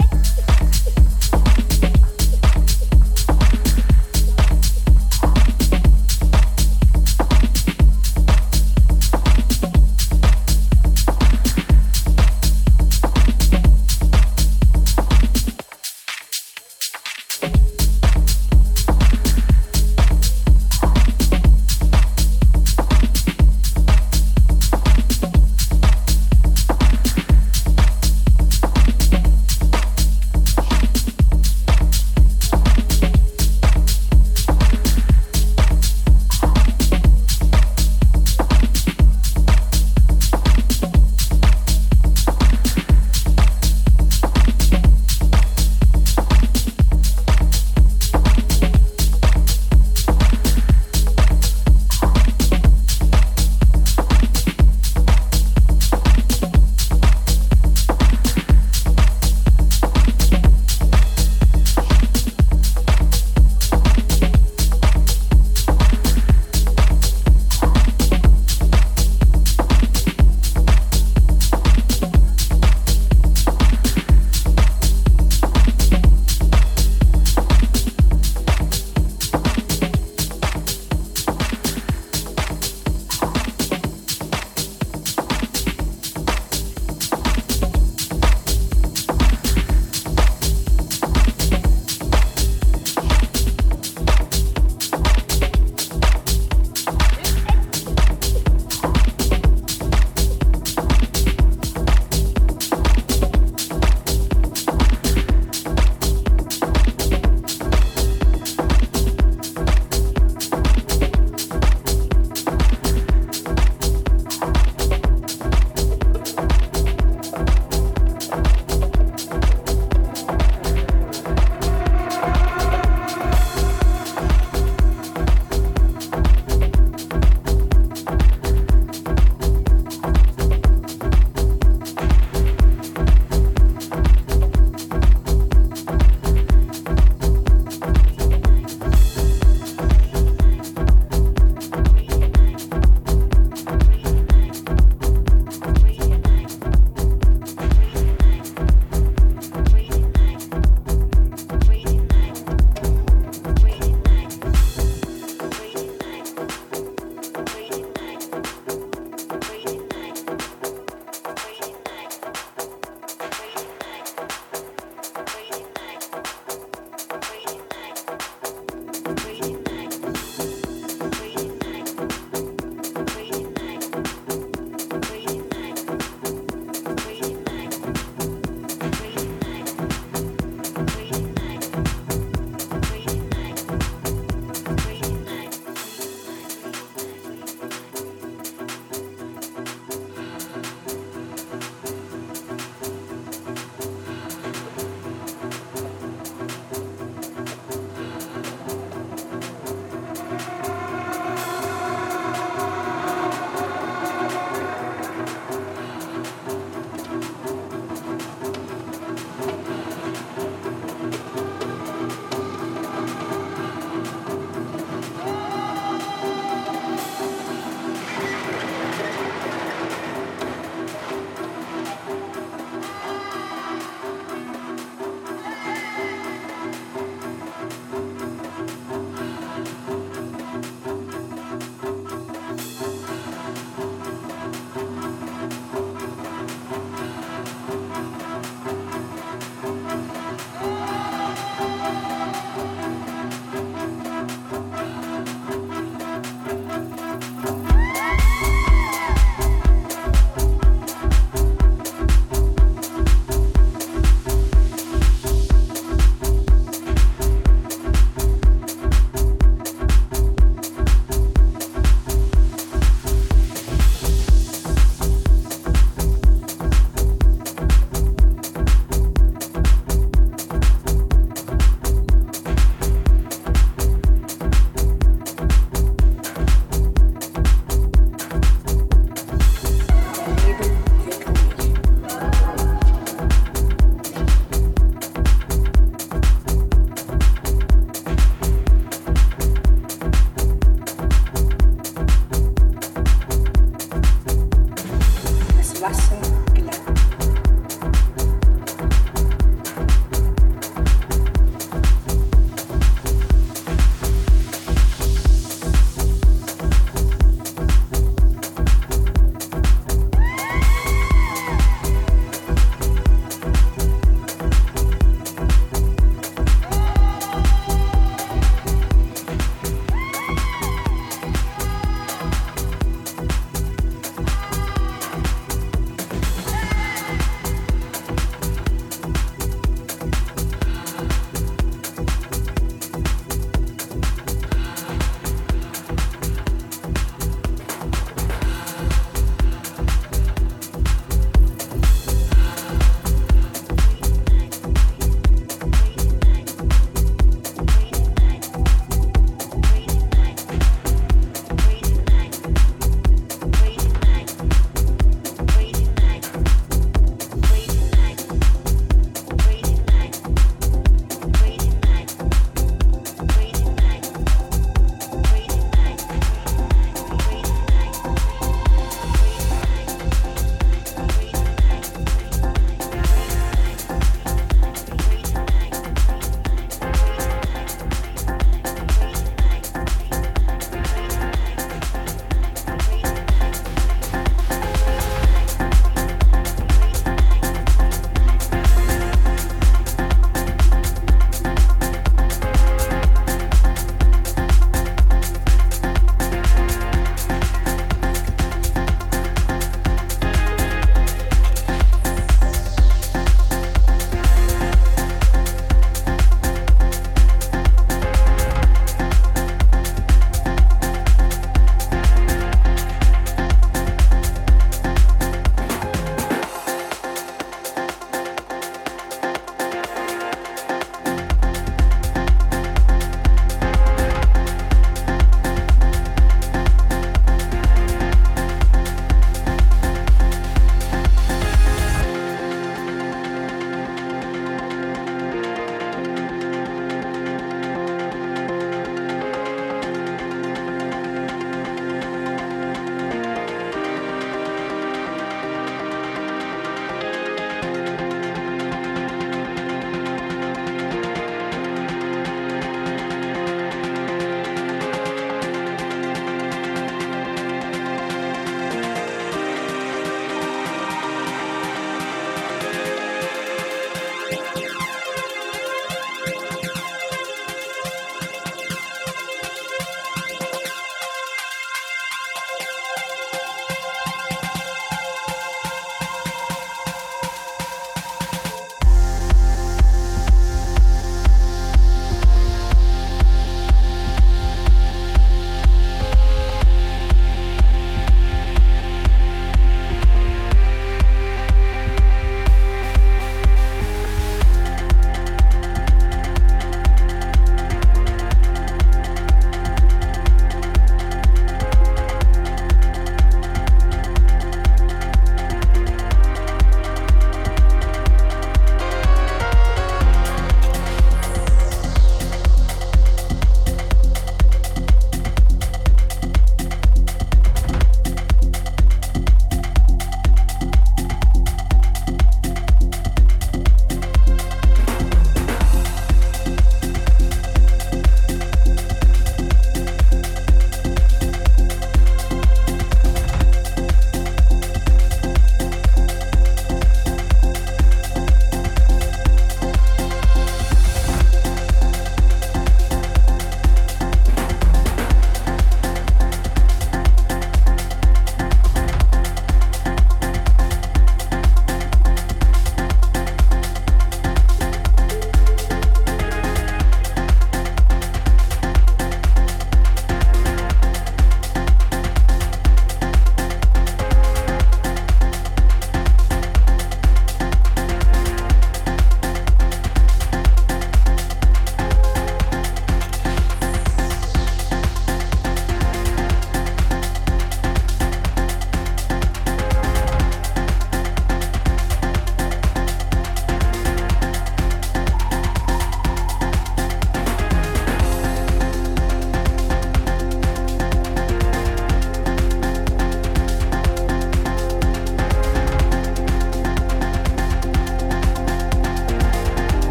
it.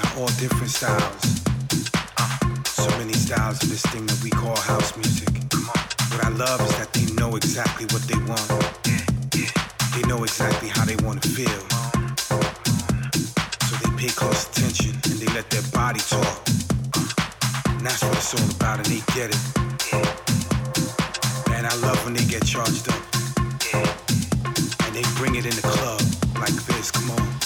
got all different styles. Uh, so many styles in this thing that we call house music. What I love is that they know exactly what they want. They know exactly how they want to feel. So they pay close attention and they let their body talk. And that's what it's all about, and they get it. Man, I love when they get charged up. And they bring it in the club like this, come on.